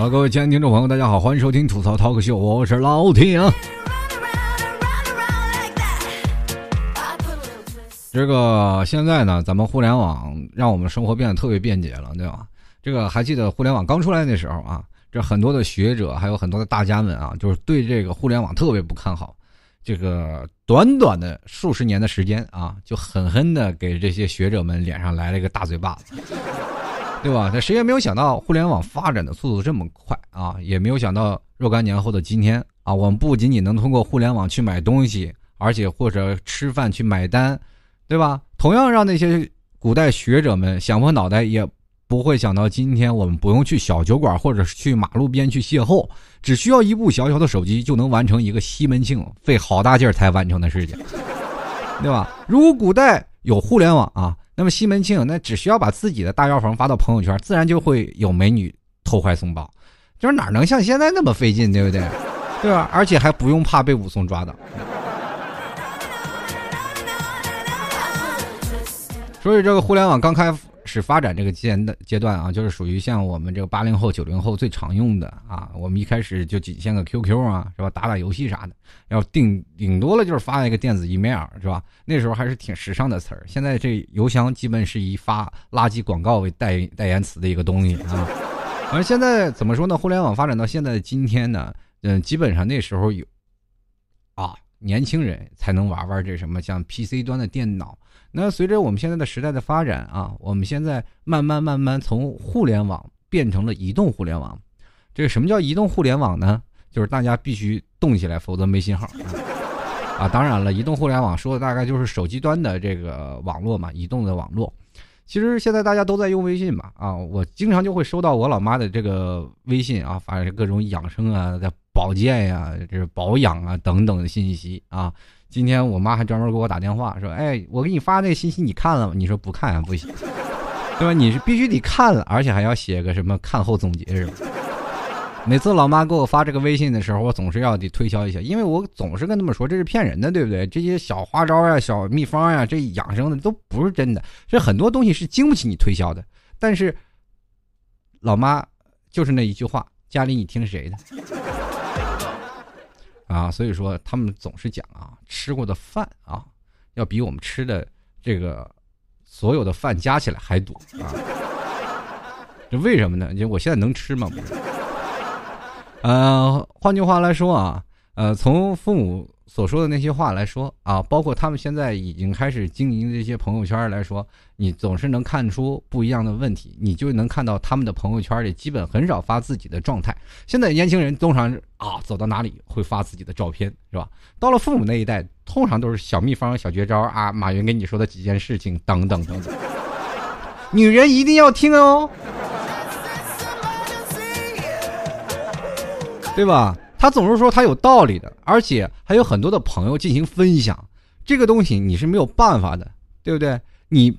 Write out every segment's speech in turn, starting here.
好，各位亲爱的听众朋友，大家好，欢迎收听吐槽 talk 秀，我是老铁。这个现在呢，咱们互联网让我们生活变得特别便捷了，对吧？这个还记得互联网刚出来那时候啊，这很多的学者还有很多的大家们啊，就是对这个互联网特别不看好。这个短短的数十年的时间啊，就狠狠的给这些学者们脸上来了一个大嘴巴子，对吧？这谁也没有想到互联网发展的速度这么快啊，也没有想到若干年后的今天啊，我们不仅仅能通过互联网去买东西，而且或者吃饭去买单，对吧？同样让那些古代学者们想破脑袋也。不会想到今天我们不用去小酒馆，或者去马路边去邂逅，只需要一部小小的手机就能完成一个西门庆费好大劲儿才完成的事情，对吧？如果古代有互联网啊，那么西门庆那只需要把自己的大药房发到朋友圈，自然就会有美女投怀送抱，就是哪能像现在那么费劲，对不对？对吧？而且还不用怕被武松抓到。所以这个互联网刚开。是发展这个阶的阶段啊，就是属于像我们这个八零后、九零后最常用的啊。我们一开始就仅限个 QQ 啊，是吧？打打游戏啥的，要顶顶多了就是发一个电子 email，是吧？那时候还是挺时尚的词儿。现在这邮箱基本是以发垃圾广告为代代言词的一个东西啊。而现在怎么说呢？互联网发展到现在的今天呢，嗯，基本上那时候有啊，年轻人才能玩玩这什么像 PC 端的电脑。那随着我们现在的时代的发展啊，我们现在慢慢慢慢从互联网变成了移动互联网。这个什么叫移动互联网呢？就是大家必须动起来，否则没信号啊！当然了，移动互联网说的大概就是手机端的这个网络嘛，移动的网络。其实现在大家都在用微信嘛啊，我经常就会收到我老妈的这个微信啊，发各种养生啊、在保健呀、这是保养啊等等的信息啊。今天我妈还专门给我打电话说：“哎，我给你发那个信息，你看了吗？”你说不看不行，对吧？你是必须得看了，而且还要写个什么看后总结是吧？每次老妈给我发这个微信的时候，我总是要得推销一下，因为我总是跟他们说这是骗人的，对不对？这些小花招呀、小秘方呀，这养生的都不是真的，这很多东西是经不起你推销的。但是老妈就是那一句话：“家里你听谁的？” 啊，所以说他们总是讲啊，吃过的饭啊，要比我们吃的这个所有的饭加起来还多啊。这为什么呢？因为我现在能吃吗？呃，换句话来说啊，呃，从父母。所说的那些话来说啊，包括他们现在已经开始经营这些朋友圈来说，你总是能看出不一样的问题，你就能看到他们的朋友圈里基本很少发自己的状态。现在年轻人通常啊，走到哪里会发自己的照片，是吧？到了父母那一代，通常都是小秘方、小绝招啊，马云跟你说的几件事情等等等等。女人一定要听哦，对吧？他总是说他有道理的，而且还有很多的朋友进行分享，这个东西你是没有办法的，对不对？你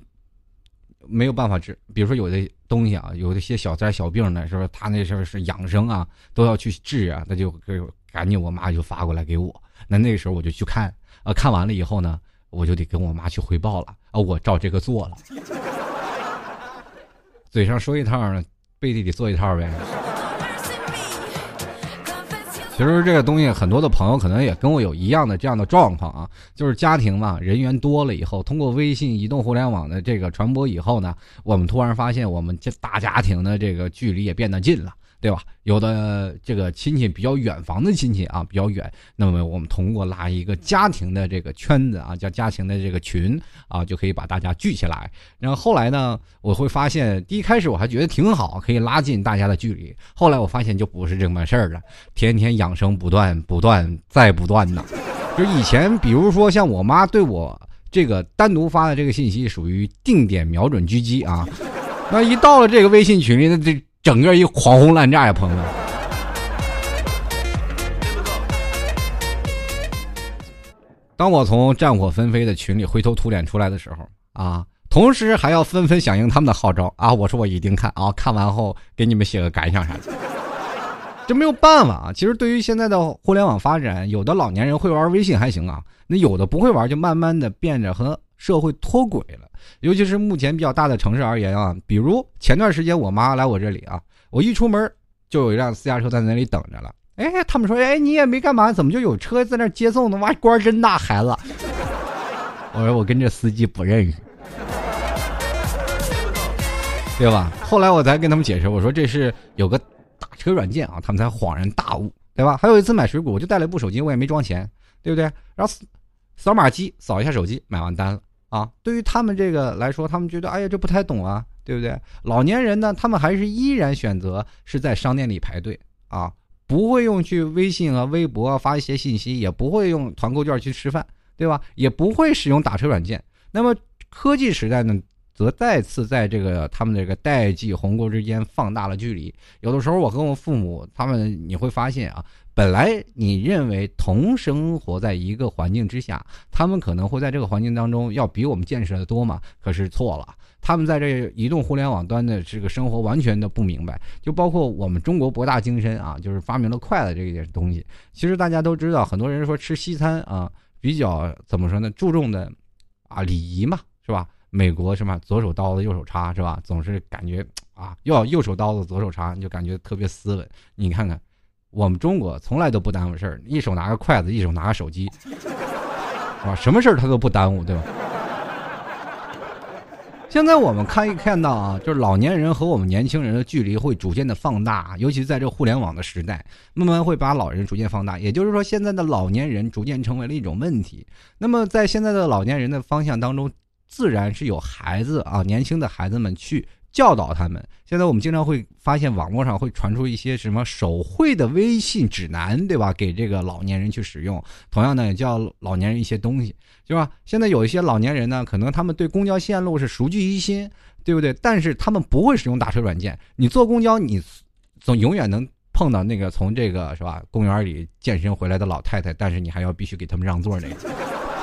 没有办法治，比如说有的东西啊，有一些小灾小病呢，说他那时候是养生啊，都要去治啊，那就赶紧我妈就发过来给我，那那个时候我就去看，啊，看完了以后呢，我就得跟我妈去汇报了，啊，我照这个做了，嘴上说一套呢，背地里做一套呗。其实这个东西，很多的朋友可能也跟我有一样的这样的状况啊，就是家庭嘛，人员多了以后，通过微信、移动互联网的这个传播以后呢，我们突然发现，我们这大家庭的这个距离也变得近了。对吧？有的这个亲戚比较远房的亲戚啊，比较远，那么我们通过拉一个家庭的这个圈子啊，叫家庭的这个群啊，就可以把大家聚起来。然后后来呢，我会发现，第一开始我还觉得挺好，可以拉近大家的距离。后来我发现就不是这么事儿了，天天养生不断，不断再不断呢。就以前，比如说像我妈对我这个单独发的这个信息，属于定点瞄准狙击啊。那一到了这个微信群里，那这。整个一狂轰滥炸呀，朋友们！当我从战火纷飞的群里灰头土脸出来的时候啊，同时还要纷纷响应他们的号召啊！我说我一定看啊，看完后给你们写个感想啥的。这没有办法啊！其实对于现在的互联网发展，有的老年人会玩微信还行啊，那有的不会玩，就慢慢的变着和社会脱轨了。尤其是目前比较大的城市而言啊，比如前段时间我妈来我这里啊，我一出门就有一辆私家车在那里等着了。哎，他们说，哎，你也没干嘛，怎么就有车在那接送呢？哇，官真大，孩子。我说我跟这司机不认识，对吧？后来我才跟他们解释，我说这是有个打车软件啊，他们才恍然大悟，对吧？还有一次买水果，我就带了一部手机，我也没装钱，对不对？然后扫码机扫一下手机，买完单了啊。对于他们这个来说，他们觉得哎呀，这不太懂啊，对不对？老年人呢，他们还是依然选择是在商店里排队啊。不会用去微信啊、微博啊发一些信息，也不会用团购券去吃饭，对吧？也不会使用打车软件。那么科技时代呢，则再次在这个他们这个代际鸿沟之间放大了距离。有的时候，我和我父母他们，你会发现啊，本来你认为同生活在一个环境之下，他们可能会在这个环境当中要比我们见识的多嘛？可是错了。他们在这移动互联网端的这个生活完全的不明白，就包括我们中国博大精深啊，就是发明了筷子这一件东西。其实大家都知道，很多人说吃西餐啊，比较怎么说呢？注重的啊礼仪嘛，是吧？美国什么左手刀子右手叉是吧？总是感觉啊要右手刀子左手叉，就感觉特别斯文。你看看，我们中国从来都不耽误事儿，一手拿个筷子，一手拿个手机，啊？什么事儿他都不耽误，对吧？现在我们看一看到啊，就是老年人和我们年轻人的距离会逐渐的放大，尤其在这个互联网的时代，慢慢会把老人逐渐放大。也就是说，现在的老年人逐渐成为了一种问题。那么，在现在的老年人的方向当中，自然是有孩子啊，年轻的孩子们去。教导他们。现在我们经常会发现网络上会传出一些什么手绘的微信指南，对吧？给这个老年人去使用。同样呢，也教老年人一些东西，对吧？现在有一些老年人呢，可能他们对公交线路是熟记于心，对不对？但是他们不会使用打车软件。你坐公交，你总永远能碰到那个从这个是吧公园里健身回来的老太太，但是你还要必须给他们让座那个，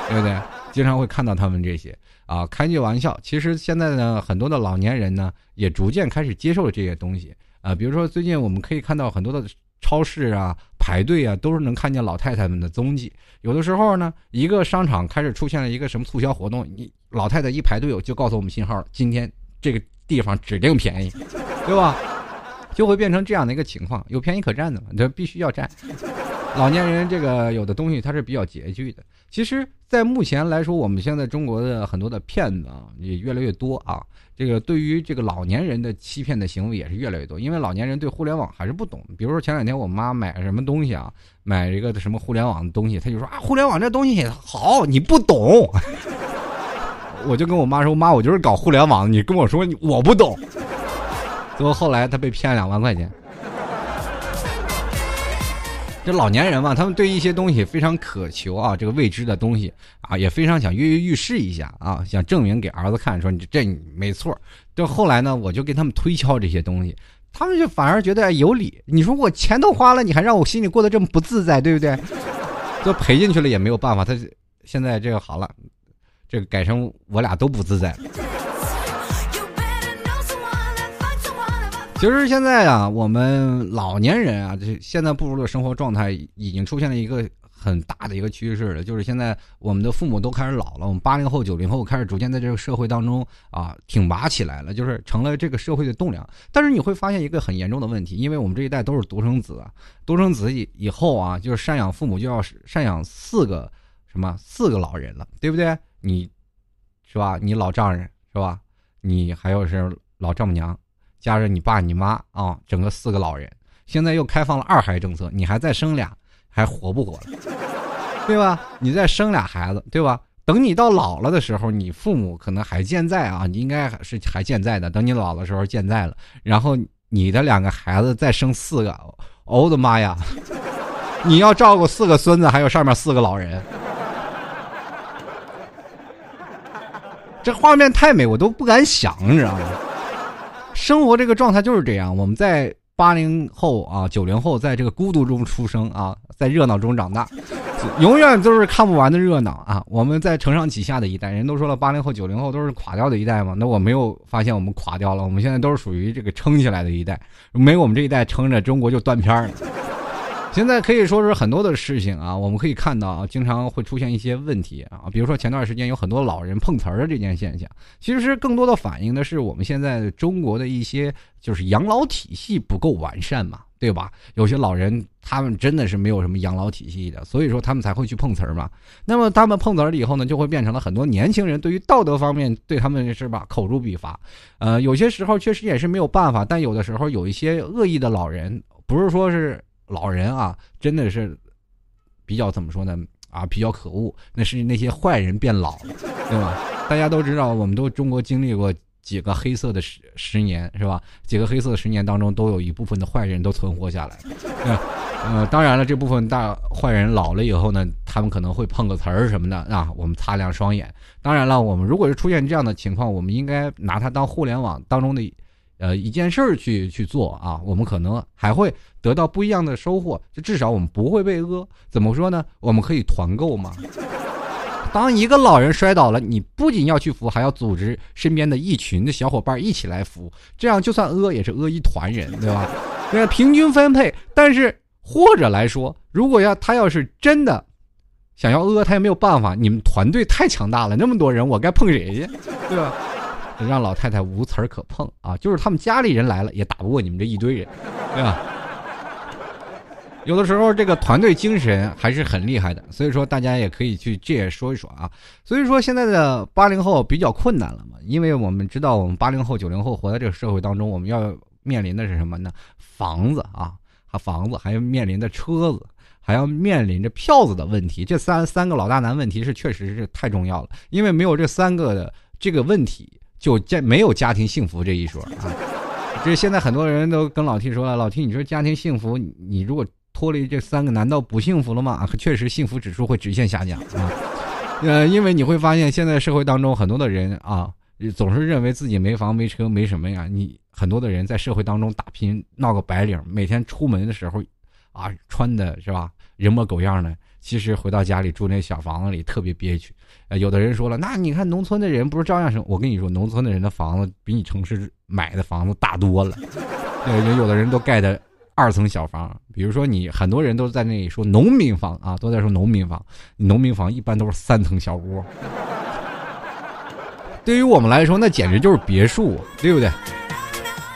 对不对？经常会看到他们这些。啊，开句玩笑，其实现在呢，很多的老年人呢，也逐渐开始接受了这些东西啊。比如说，最近我们可以看到很多的超市啊，排队啊，都是能看见老太太们的踪迹。有的时候呢，一个商场开始出现了一个什么促销活动，你老太太一排队，就告诉我们信号，今天这个地方指定便宜，对吧？就会变成这样的一个情况，有便宜可占的嘛，这必须要占。老年人这个有的东西他是比较拮据的。其实，在目前来说，我们现在中国的很多的骗子啊，也越来越多啊。这个对于这个老年人的欺骗的行为也是越来越多，因为老年人对互联网还是不懂。比如说前两天我妈买什么东西啊，买一个什么互联网的东西，她就说啊，互联网这东西好，你不懂。我就跟我妈说，妈，我就是搞互联网，你跟我说我不懂。最后后来他被骗两万块钱。这老年人嘛，他们对一些东西非常渴求啊，这个未知的东西啊，也非常想跃跃欲试一下啊，想证明给儿子看，说你这没错。就后来呢，我就跟他们推敲这些东西，他们就反而觉得有理。你说我钱都花了，你还让我心里过得这么不自在，对不对？都赔进去了也没有办法。他现在这个好了，这个改成我俩都不自在其实现在啊，我们老年人啊，这现在步入的生活状态已经出现了一个很大的一个趋势了，就是现在我们的父母都开始老了，我们八零后、九零后开始逐渐在这个社会当中啊挺拔起来了，就是成了这个社会的栋梁。但是你会发现一个很严重的问题，因为我们这一代都是独生子啊，独生子以以后啊，就是赡养父母就要赡养四个什么四个老人了，对不对？你是吧？你老丈人是吧？你还有是老丈母娘。加上你爸你妈啊，整个四个老人，现在又开放了二孩政策，你还再生俩，还活不活了？对吧？你再生俩孩子，对吧？等你到老了的时候，你父母可能还健在啊，你应该是还健在的。等你老的时候健在了，然后你的两个孩子再生四个，我的妈呀！你要照顾四个孙子，还有上面四个老人，这画面太美，我都不敢想，你知道吗？生活这个状态就是这样，我们在八零后啊、九零后，在这个孤独中出生啊，在热闹中长大，永远都是看不完的热闹啊。我们在承上启下的一代人都说了，八零后、九零后都是垮掉的一代嘛。那我没有发现我们垮掉了，我们现在都是属于这个撑起来的一代，没我们这一代撑着，中国就断片了。现在可以说是很多的事情啊，我们可以看到啊，经常会出现一些问题啊，比如说前段时间有很多老人碰瓷儿的这件现象，其实更多的反映的是我们现在中国的一些就是养老体系不够完善嘛，对吧？有些老人他们真的是没有什么养老体系的，所以说他们才会去碰瓷儿嘛。那么他们碰瓷儿了以后呢，就会变成了很多年轻人对于道德方面对他们是吧口诛笔伐。呃，有些时候确实也是没有办法，但有的时候有一些恶意的老人，不是说是老人啊，真的是比较怎么说呢？啊，比较可恶，那是那些坏人变老了，对吧？大家都知道，我们都中国经历过。几个黑色的十十年是吧？几个黑色的十年当中，都有一部分的坏人都存活下来。呃，当然了，这部分大坏人老了以后呢，他们可能会碰个瓷儿什么的啊。我们擦亮双眼。当然了，我们如果是出现这样的情况，我们应该拿它当互联网当中的呃一件事儿去去做啊。我们可能还会得到不一样的收获，就至少我们不会被讹。怎么说呢？我们可以团购嘛。当一个老人摔倒了，你不仅要去扶，还要组织身边的一群的小伙伴一起来扶，这样就算讹也是讹一团人，对吧？那，平均分配。但是或者来说，如果要他要是真的想要讹，他也没有办法。你们团队太强大了，那么多人，我该碰谁去？对吧？让老太太无词儿可碰啊！就是他们家里人来了，也打不过你们这一堆人，对吧？有的时候，这个团队精神还是很厉害的，所以说大家也可以去这也说一说啊。所以说现在的八零后比较困难了嘛，因为我们知道，我们八零后、九零后活在这个社会当中，我们要面临的是什么呢？房子啊，还房子，还要面临着车子，还要面临着票子的问题。这三三个老大难问题是确实是太重要了，因为没有这三个的这个问题，就家没有家庭幸福这一说啊。这现在很多人都跟老 T 说了，老 T，你说家庭幸福，你如果脱离这三个，难道不幸福了吗？确实，幸福指数会直线下降啊。呃，因为你会发现，现在社会当中很多的人啊，总是认为自己没房没车没什么呀。你很多的人在社会当中打拼，闹个白领，每天出门的时候啊，穿的是吧，人模狗样的。其实回到家里住那小房子里特别憋屈。呃，有的人说了，那你看农村的人不是照样生？我跟你说，农村的人的房子比你城市买的房子大多了。对，有的人都盖的。二层小房，比如说你很多人都在那里说农民房啊，都在说农民房。农民房一般都是三层小屋，对于我们来说，那简直就是别墅，对不对？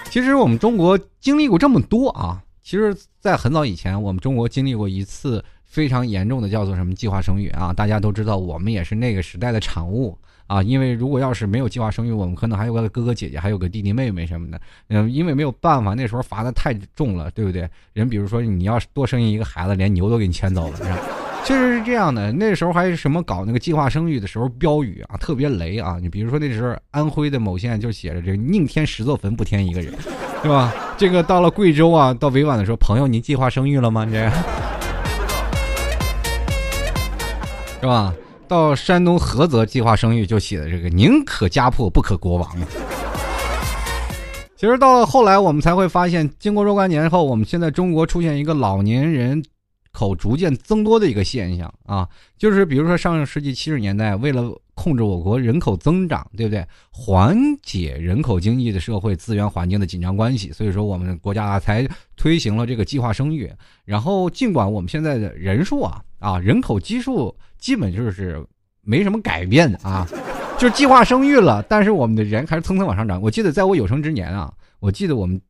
其实我们中国经历过这么多啊，其实，在很早以前，我们中国经历过一次非常严重的叫做什么计划生育啊，大家都知道，我们也是那个时代的产物。啊，因为如果要是没有计划生育，我们可能还有个哥哥姐姐，还有个弟弟妹妹什么的。嗯，因为没有办法，那时候罚的太重了，对不对？人比如说你要是多生一个孩子，连牛都给你牵走了，是吧？确实是这样的。那时候还是什么搞那个计划生育的时候，标语啊特别雷啊。你比如说那时候安徽的某县就写着这个“宁添十座坟，不添一个人”，是吧？这个到了贵州啊，到委婉的说，朋友，您计划生育了吗？这，是吧？到山东菏泽计划生育就写的这个宁可家破不可国亡。其实到了后来，我们才会发现，经过若干年后，我们现在中国出现一个老年人口逐渐增多的一个现象啊，就是比如说上世纪七十年代，为了控制我国人口增长，对不对？缓解人口经济的社会资源环境的紧张关系，所以说我们国家才推行了这个计划生育。然后尽管我们现在的人数啊啊人口基数。基本就是没什么改变的啊，就是计划生育了，但是我们的人还是蹭蹭往上涨。我记得在我有生之年啊，我记得我们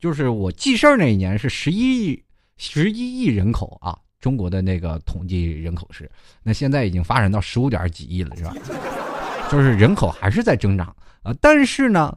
就是我记事儿那一年是十一亿十一亿人口啊，中国的那个统计人口是，那现在已经发展到十五点几亿了，是吧？就是人口还是在增长啊，但是呢，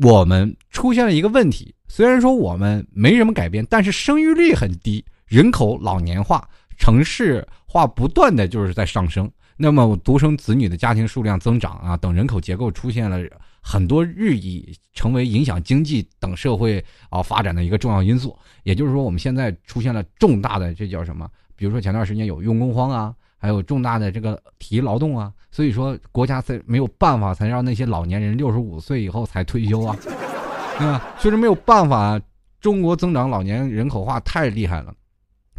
我们出现了一个问题，虽然说我们没什么改变，但是生育率很低，人口老年化。城市化不断的就是在上升，那么独生子女的家庭数量增长啊，等人口结构出现了很多日益成为影响经济等社会啊发展的一个重要因素。也就是说，我们现在出现了重大的这叫什么？比如说前段时间有用工荒啊，还有重大的这个体力劳动啊，所以说国家才没有办法才让那些老年人六十五岁以后才退休啊，对 吧？确实没有办法，中国增长老年人口化太厉害了。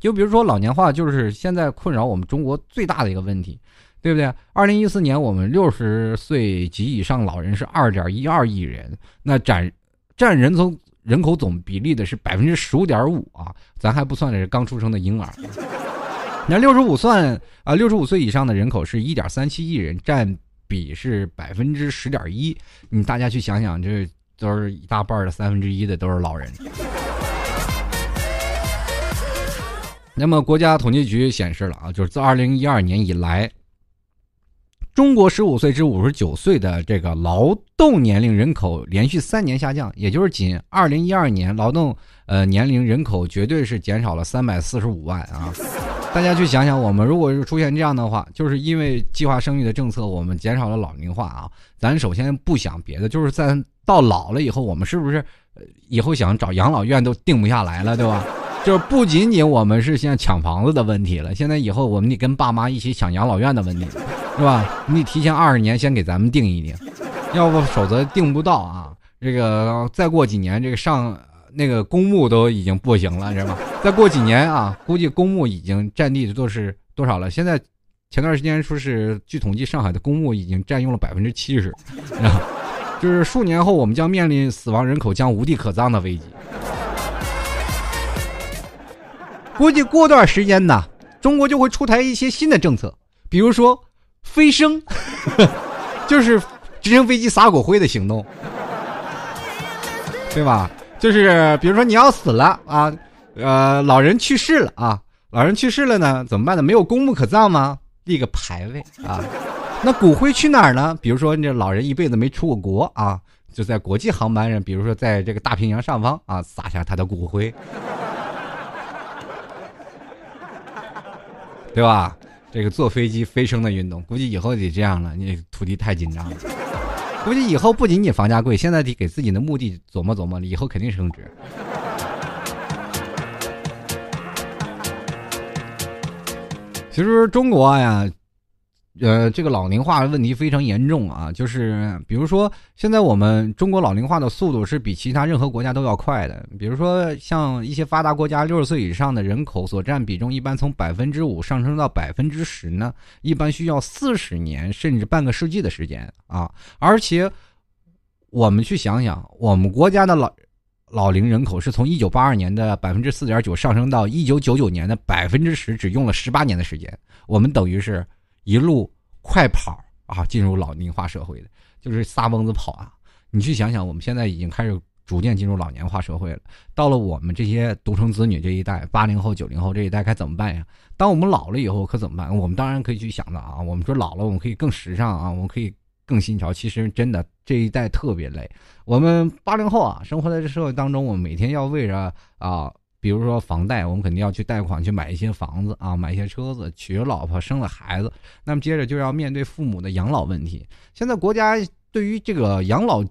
就比如说老年化，就是现在困扰我们中国最大的一个问题，对不对？二零一四年我们六十岁及以上老人是二点一二亿人，那占占人总人口总比例的是百分之十五点五啊，咱还不算的是刚出生的婴儿。那六十五算啊，六十五岁以上的人口是一点三七亿人，占比是百分之十点一。你大家去想想，这都是一大半的三分之一的都是老人。那么国家统计局显示了啊，就是自二零一二年以来，中国十五岁至五十九岁的这个劳动年龄人口连续三年下降，也就是仅二零一二年劳动呃年龄人口绝对是减少了三百四十五万啊。大家去想想，我们如果是出现这样的话，就是因为计划生育的政策，我们减少了老龄化啊。咱首先不想别的，就是在到老了以后，我们是不是以后想找养老院都定不下来了，对吧？就是不仅仅我们是现在抢房子的问题了，现在以后我们得跟爸妈一起抢养老院的问题，是吧？你得提前二十年先给咱们定一定，要不否则定不到啊。这个再过几年，这个上。那个公墓都已经不行了，知道吗？再过几年啊，估计公墓已经占地都是多少了？现在前段时间说是据统计，上海的公墓已经占用了百分之七十，就是数年后我们将面临死亡人口将无地可葬的危机。估计过段时间呢，中国就会出台一些新的政策，比如说飞升，就是直升飞机撒骨灰的行动，对吧？就是比如说你要死了啊，呃，老人去世了啊，老人去世了呢，怎么办呢？没有公墓可葬吗？立个牌位啊。那骨灰去哪儿呢？比如说这老人一辈子没出过国啊，就在国际航班上，比如说在这个大平洋上方啊，撒下他的骨灰，对吧？这个坐飞机飞升的运动，估计以后得这样了。你土地太紧张了。估计以后不仅仅房价贵，现在得给自己的墓地琢磨琢磨，以后肯定升值。其实中国呀。呃，这个老龄化问题非常严重啊！就是比如说，现在我们中国老龄化的速度是比其他任何国家都要快的。比如说，像一些发达国家，六十岁以上的人口所占比重一般从百分之五上升到百分之十呢，一般需要四十年甚至半个世纪的时间啊！而且，我们去想想，我们国家的老老龄人口是从一九八二年的百分之四点九上升到一九九九年的百分之十，只用了十八年的时间，我们等于是。一路快跑啊，进入老龄化社会的，就是撒蹦子跑啊！你去想想，我们现在已经开始逐渐进入老年化社会了。到了我们这些独生子女这一代，八零后、九零后这一代该怎么办呀？当我们老了以后可怎么办？我们当然可以去想的啊！我们说老了，我们可以更时尚啊，我们可以更新潮。其实真的这一代特别累。我们八零后啊，生活在这社会当中，我们每天要为着啊。比如说房贷，我们肯定要去贷款去买一些房子啊，买一些车子，娶了老婆，生了孩子。那么接着就要面对父母的养老问题。现在国家对于这个养老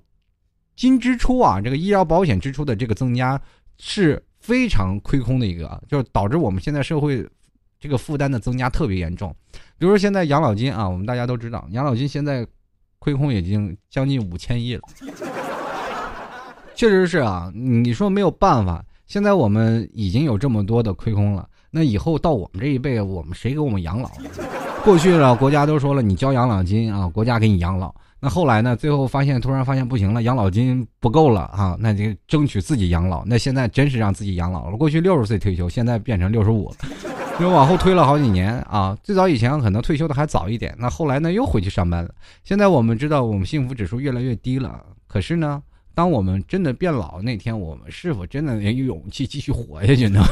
金支出啊，这个医疗保险支出的这个增加是非常亏空的一个，就是导致我们现在社会这个负担的增加特别严重。比如说现在养老金啊，我们大家都知道，养老金现在亏空已经将近五千亿了。确实是啊，你说没有办法。现在我们已经有这么多的亏空了，那以后到我们这一辈，我们谁给我们养老？过去了，国家都说了，你交养老金啊，国家给你养老。那后来呢？最后发现，突然发现不行了，养老金不够了啊，那就争取自己养老。那现在真是让自己养老了。过去六十岁退休，现在变成六十五了，又往后推了好几年啊。最早以前可能退休的还早一点，那后来呢又回去上班了。现在我们知道，我们幸福指数越来越低了。可是呢？当我们真的变老那天，我们是否真的有勇气继续活下去呢？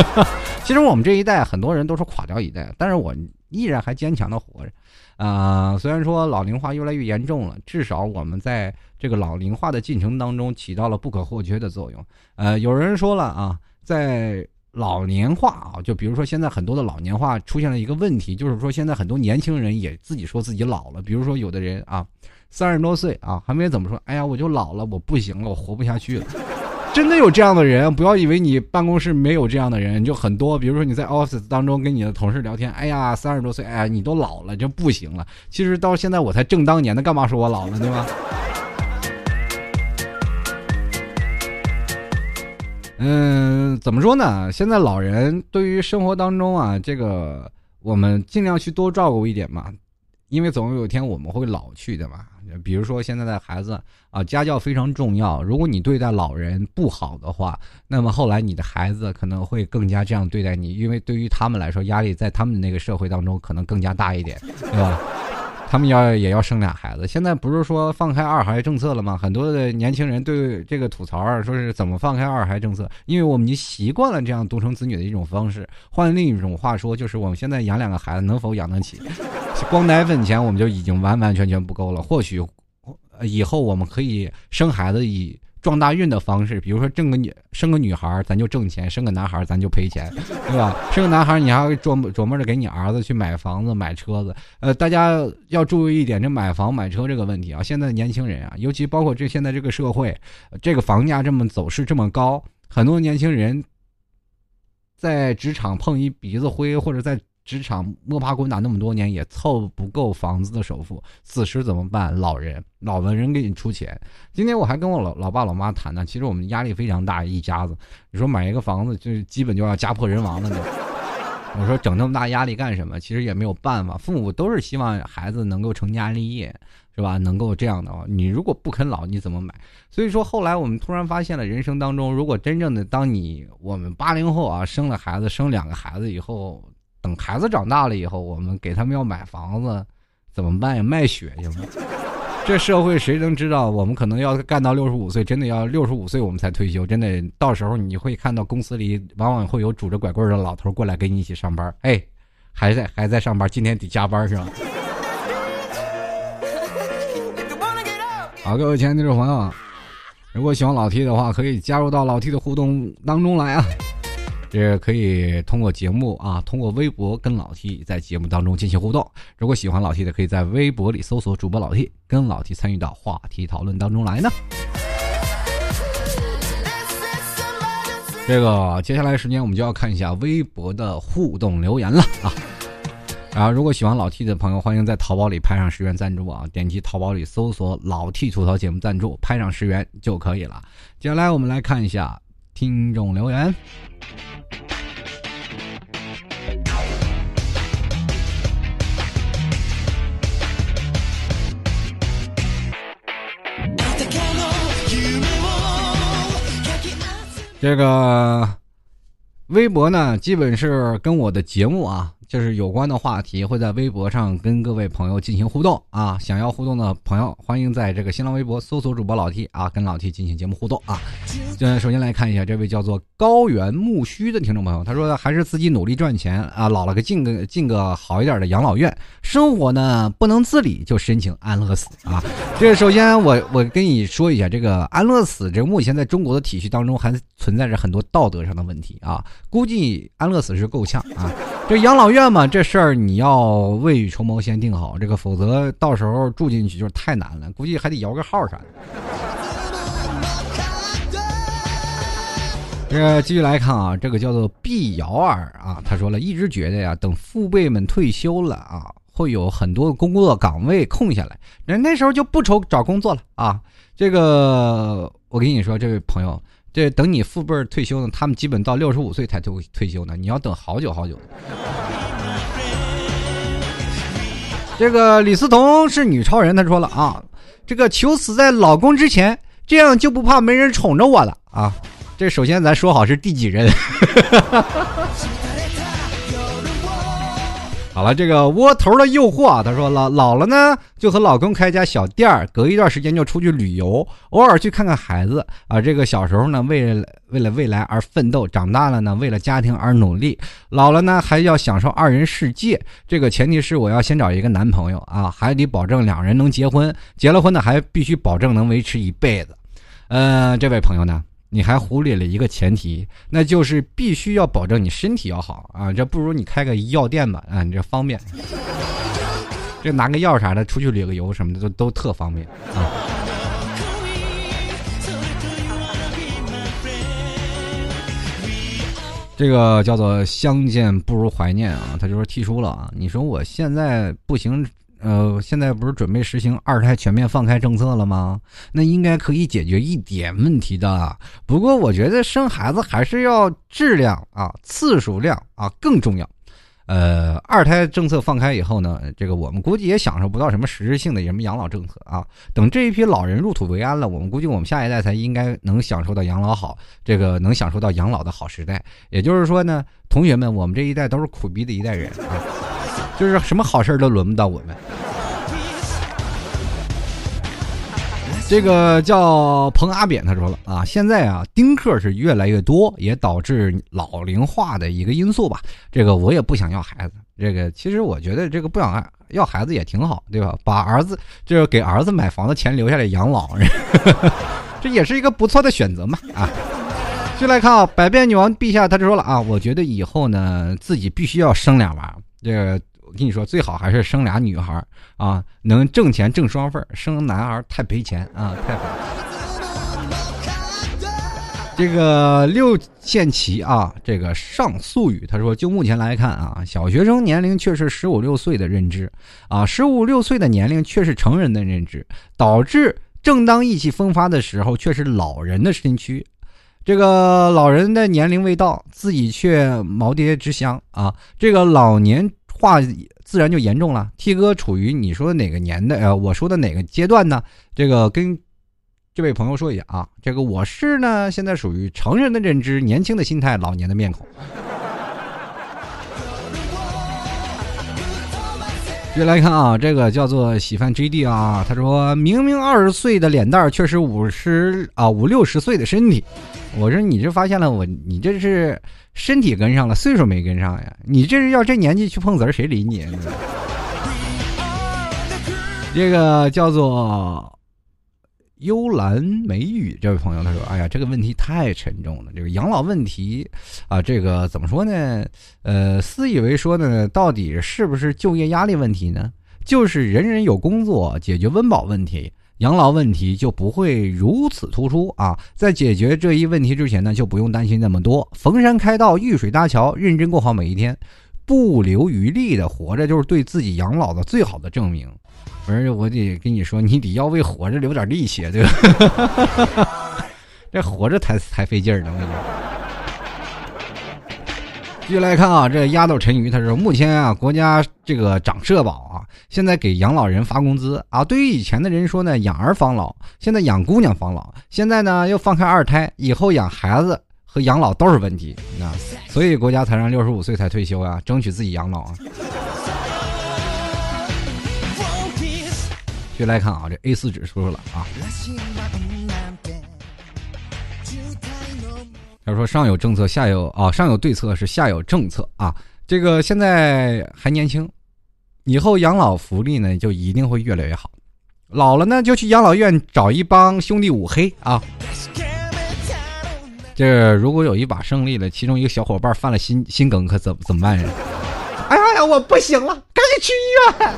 其实我们这一代很多人都是垮掉一代，但是我依然还坚强的活着。啊，虽然说老龄化越来越严重了，至少我们在这个老龄化的进程当中起到了不可或缺的作用。呃，有人说了啊，在老年化啊，就比如说现在很多的老年化出现了一个问题，就是说现在很多年轻人也自己说自己老了，比如说有的人啊。三十多岁啊，还没怎么说，哎呀，我就老了，我不行了，我活不下去了。真的有这样的人，不要以为你办公室没有这样的人，就很多。比如说你在 office 当中跟你的同事聊天，哎呀，三十多岁，哎呀，你都老了，就不行了。其实到现在我才正当年，的干嘛说我老了，对吧？嗯，怎么说呢？现在老人对于生活当中啊，这个我们尽量去多照顾一点嘛，因为总有一天我们会老去的嘛。比如说现在的孩子啊，家教非常重要。如果你对待老人不好的话，那么后来你的孩子可能会更加这样对待你，因为对于他们来说，压力在他们那个社会当中可能更加大一点，对吧？他们要也要生俩孩子。现在不是说放开二孩政策了吗？很多的年轻人对这个吐槽，说是怎么放开二孩政策？因为我们已经习惯了这样独生子女的一种方式。换另一种话说，就是我们现在养两个孩子能否养得起？光奶粉钱我们就已经完完全全不够了。或许以后我们可以生孩子以。撞大运的方式，比如说挣个女生个女孩，咱就挣钱；生个男孩，咱就赔钱，对吧？生个男孩，你还要琢磨琢磨着给你儿子去买房子、买车子。呃，大家要注意一点，这买房买车这个问题啊。现在的年轻人啊，尤其包括这现在这个社会，这个房价这么走势这么高，很多年轻人在职场碰一鼻子灰，或者在。职场摸爬滚打那么多年，也凑不够房子的首付，此时怎么办？老人，老的人给你出钱。今天我还跟我老老爸老妈谈呢，其实我们压力非常大，一家子。你说买一个房子，就是基本就要家破人亡了就。我说整那么大压力干什么？其实也没有办法，父母都是希望孩子能够成家立业，是吧？能够这样的话，你如果不肯老，你怎么买？所以说后来我们突然发现了，人生当中，如果真正的当你我们八零后啊，生了孩子，生两个孩子以后。等孩子长大了以后，我们给他们要买房子，怎么办呀？卖血去吗？这社会谁能知道？我们可能要干到六十五岁，真的要六十五岁我们才退休。真的，到时候你会看到公司里往往会有拄着拐棍的老头过来跟你一起上班。哎，还在还在上班，今天得加班是吧？好，各位亲爱的听众朋友，如果喜欢老 T 的话，可以加入到老 T 的互动当中来啊。这可以通过节目啊，通过微博跟老 T 在节目当中进行互动。如果喜欢老 T 的，可以在微博里搜索主播老 T，跟老 T 参与到话题讨论当中来呢。这个接下来时间我们就要看一下微博的互动留言了啊。然后如果喜欢老 T 的朋友，欢迎在淘宝里拍上十元赞助啊，点击淘宝里搜索老 T 吐槽节目赞助，拍上十元就可以了。接下来我们来看一下听众留言。这个微博呢，基本是跟我的节目啊。就是有关的话题会在微博上跟各位朋友进行互动啊！想要互动的朋友，欢迎在这个新浪微博搜索主播老 T 啊，跟老 T 进行节目互动啊。嗯，首先来看一下这位叫做高原木须的听众朋友，他说还是自己努力赚钱啊，老了个进个进个好一点的养老院，生活呢不能自理就申请安乐死啊。这首先我我跟你说一下，这个安乐死这目前在中国的体系当中还存在着很多道德上的问题啊，估计安乐死是够呛啊。这养老院那么，这事儿你要未雨绸缪，先定好这个，否则到时候住进去就是太难了，估计还得摇个号啥的。这个继续来看啊，这个叫做毕瑶儿啊，他说了一直觉得呀，等父辈们退休了啊，会有很多工作岗位空下来，那那时候就不愁找工作了啊。这个我跟你说，这位朋友。这等你父辈退休呢，他们基本到六十五岁才退退休呢，你要等好久好久。这个李思彤是女超人，她说了啊，这个求死在老公之前，这样就不怕没人宠着我了啊。这首先咱说好是第几人。好了，这个窝头的诱惑啊，他说老，老了呢就和老公开家小店儿，隔一段时间就出去旅游，偶尔去看看孩子啊。这个小时候呢，为了为了未来而奋斗，长大了呢，为了家庭而努力，老了呢还要享受二人世界。这个前提是我要先找一个男朋友啊，还得保证两人能结婚，结了婚呢还必须保证能维持一辈子。嗯，这位朋友呢？你还忽略了一个前提，那就是必须要保证你身体要好啊！这不如你开个药店吧，啊，你这方便，这拿个药啥的出去旅个游什么的都都特方便啊。这个叫做相见不如怀念啊，他就说提出了啊，你说我现在不行。呃，现在不是准备实行二胎全面放开政策了吗？那应该可以解决一点问题的。不过我觉得生孩子还是要质量啊，次数量啊更重要。呃，二胎政策放开以后呢，这个我们估计也享受不到什么实质性的什么养老政策啊。等这一批老人入土为安了，我们估计我们下一代才应该能享受到养老好，这个能享受到养老的好时代。也就是说呢，同学们，我们这一代都是苦逼的一代人啊。就是什么好事都轮不到我们。这个叫彭阿扁，他说了啊，现在啊，丁克是越来越多，也导致老龄化的一个因素吧。这个我也不想要孩子，这个其实我觉得这个不想要孩子也挺好，对吧？把儿子就是给儿子买房的钱留下来养老，这也是一个不错的选择嘛啊。就来看啊，百变女王陛下，他就说了啊，我觉得以后呢，自己必须要生俩娃。这个我跟你说，最好还是生俩女孩啊，能挣钱挣双份生男孩太赔钱啊，太。这个六线旗啊，这个上素语他说，就目前来看啊，小学生年龄却是十五六岁的认知啊，十五六岁的年龄却是成人的认知，导致正当意气风发的时候，却是老人的身躯。这个老人的年龄未到，自己却毛爹之乡啊！这个老年化自然就严重了。T 哥处于你说的哪个年代？呃，我说的哪个阶段呢？这个跟这位朋友说一下啊，这个我是呢，现在属于成人的认知，年轻的心态，老年的面孔。接来看啊，这个叫做喜饭 JD 啊，他说明明二十岁的脸蛋，却是五十啊五六十岁的身体。我说你这发现了我，你这是身体跟上了，岁数没跟上呀？你这是要这年纪去碰瓷儿，谁理你？这个叫做幽兰美语这位朋友他说：“哎呀，这个问题太沉重了，这个养老问题啊，这个怎么说呢？呃，私以为说呢，到底是不是就业压力问题呢？就是人人有工作，解决温饱问题。”养老问题就不会如此突出啊！在解决这一问题之前呢，就不用担心那么多。逢山开道，遇水搭桥，认真过好每一天，不留余力的活着，就是对自己养老的最好的证明。不是，我得跟你说，你得要为活着留点力气，对吧？这活着才才费劲儿呢，我跟你说。继续来看啊，这丫头陈瑜，他说目前啊，国家这个涨社保啊，现在给养老人发工资啊。对于以前的人说呢，养儿防老，现在养姑娘防老，现在呢又放开二胎，以后养孩子和养老都是问题啊。所以国家才让六十五岁才退休啊，争取自己养老啊。继续来看啊，这 A 四纸说了啊。他说：“上有政策，下有啊，上有对策是下有政策啊。这个现在还年轻，以后养老福利呢就一定会越来越好。老了呢就去养老院找一帮兄弟五黑啊。这如果有一把胜利了，其中一个小伙伴犯了心心梗，可怎怎么办呀？哎呀呀，我不行了，赶紧去医院。”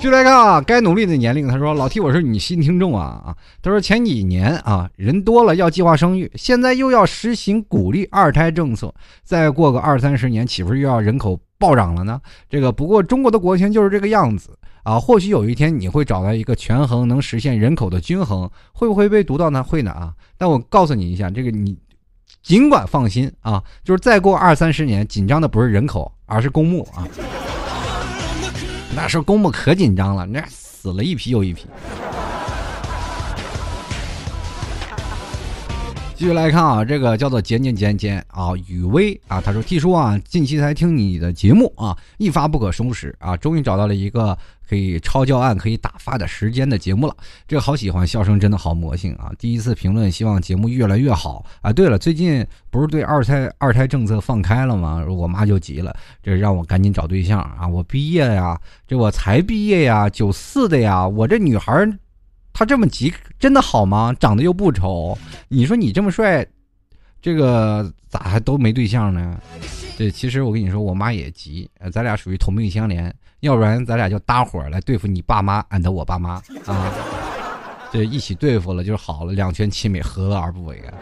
就来看啊，该努力的年龄。他说：“老 T，我是你新听众啊啊。”他说：“前几年啊，人多了要计划生育，现在又要实行鼓励二胎政策，再过个二三十年，岂不是又要人口暴涨了呢？这个不过中国的国情就是这个样子啊。或许有一天你会找到一个权衡，能实现人口的均衡，会不会被读到呢？会呢啊。但我告诉你一下，这个你尽管放心啊，就是再过二三十年，紧张的不是人口，而是公墓啊。”那时候公墓可紧张了，那死了一批又一批。继续来看啊，这个叫做简简简简啊，雨薇啊，他说：“T 叔啊，近期才听你的节目啊，一发不可收拾啊，终于找到了一个可以抄教案、可以打发的时间的节目了。这个好喜欢，笑声真的好魔性啊！第一次评论，希望节目越来越好啊。对了，最近不是对二胎二胎政策放开了吗？我妈就急了，这让我赶紧找对象啊！我毕业呀，这我才毕业呀，九四的呀，我这女孩。”他这么急，真的好吗？长得又不丑，你说你这么帅，这个咋还都没对象呢？对，其实我跟你说，我妈也急，咱俩属于同病相怜，要不然咱俩就搭伙来对付你爸妈，and 我爸妈啊，这一起对付了就好了，两全其美，何乐而不为啊？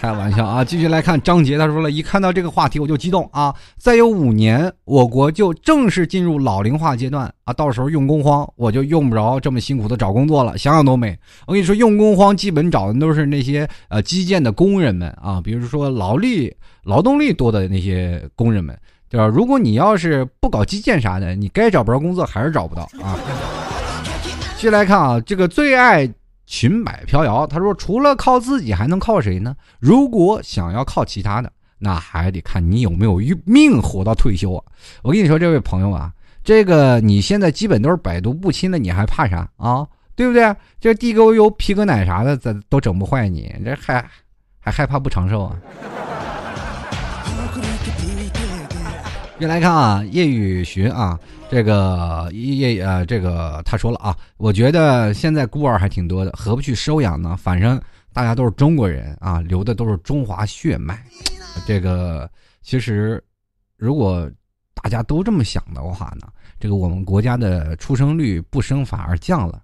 开玩笑啊！继续来看张杰，他说了一看到这个话题我就激动啊！再有五年，我国就正式进入老龄化阶段啊！到时候用工荒，我就用不着这么辛苦的找工作了，想想都美。我跟你说，用工荒基本找的都是那些呃基建的工人们啊，比如说劳力劳动力多的那些工人们，对吧？如果你要是不搞基建啥的，你该找不着工作还是找不到啊！继续来看啊，这个最爱。裙摆飘摇，他说：“除了靠自己，还能靠谁呢？如果想要靠其他的，那还得看你有没有命活到退休啊！”我跟你说，这位朋友啊，这个你现在基本都是百毒不侵的，你还怕啥啊？对不对？这地沟油、皮革奶啥的，咱都整不坏你，这还还害怕不长寿啊？别来看啊，叶雨寻啊，这个叶呃，这个他说了啊，我觉得现在孤儿还挺多的，何不去收养呢？反正大家都是中国人啊，流的都是中华血脉。这个其实，如果大家都这么想的话呢，这个我们国家的出生率不升反而降了。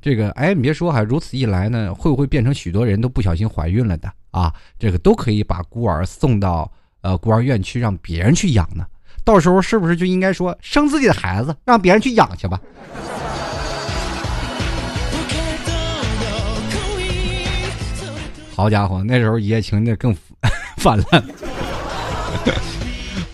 这个哎，你别说，哈如此一来呢，会不会变成许多人都不小心怀孕了的啊？这个都可以把孤儿送到呃孤儿院去，让别人去养呢？到时候是不是就应该说生自己的孩子，让别人去养去吧？好家伙，那时候一夜情那更 泛滥。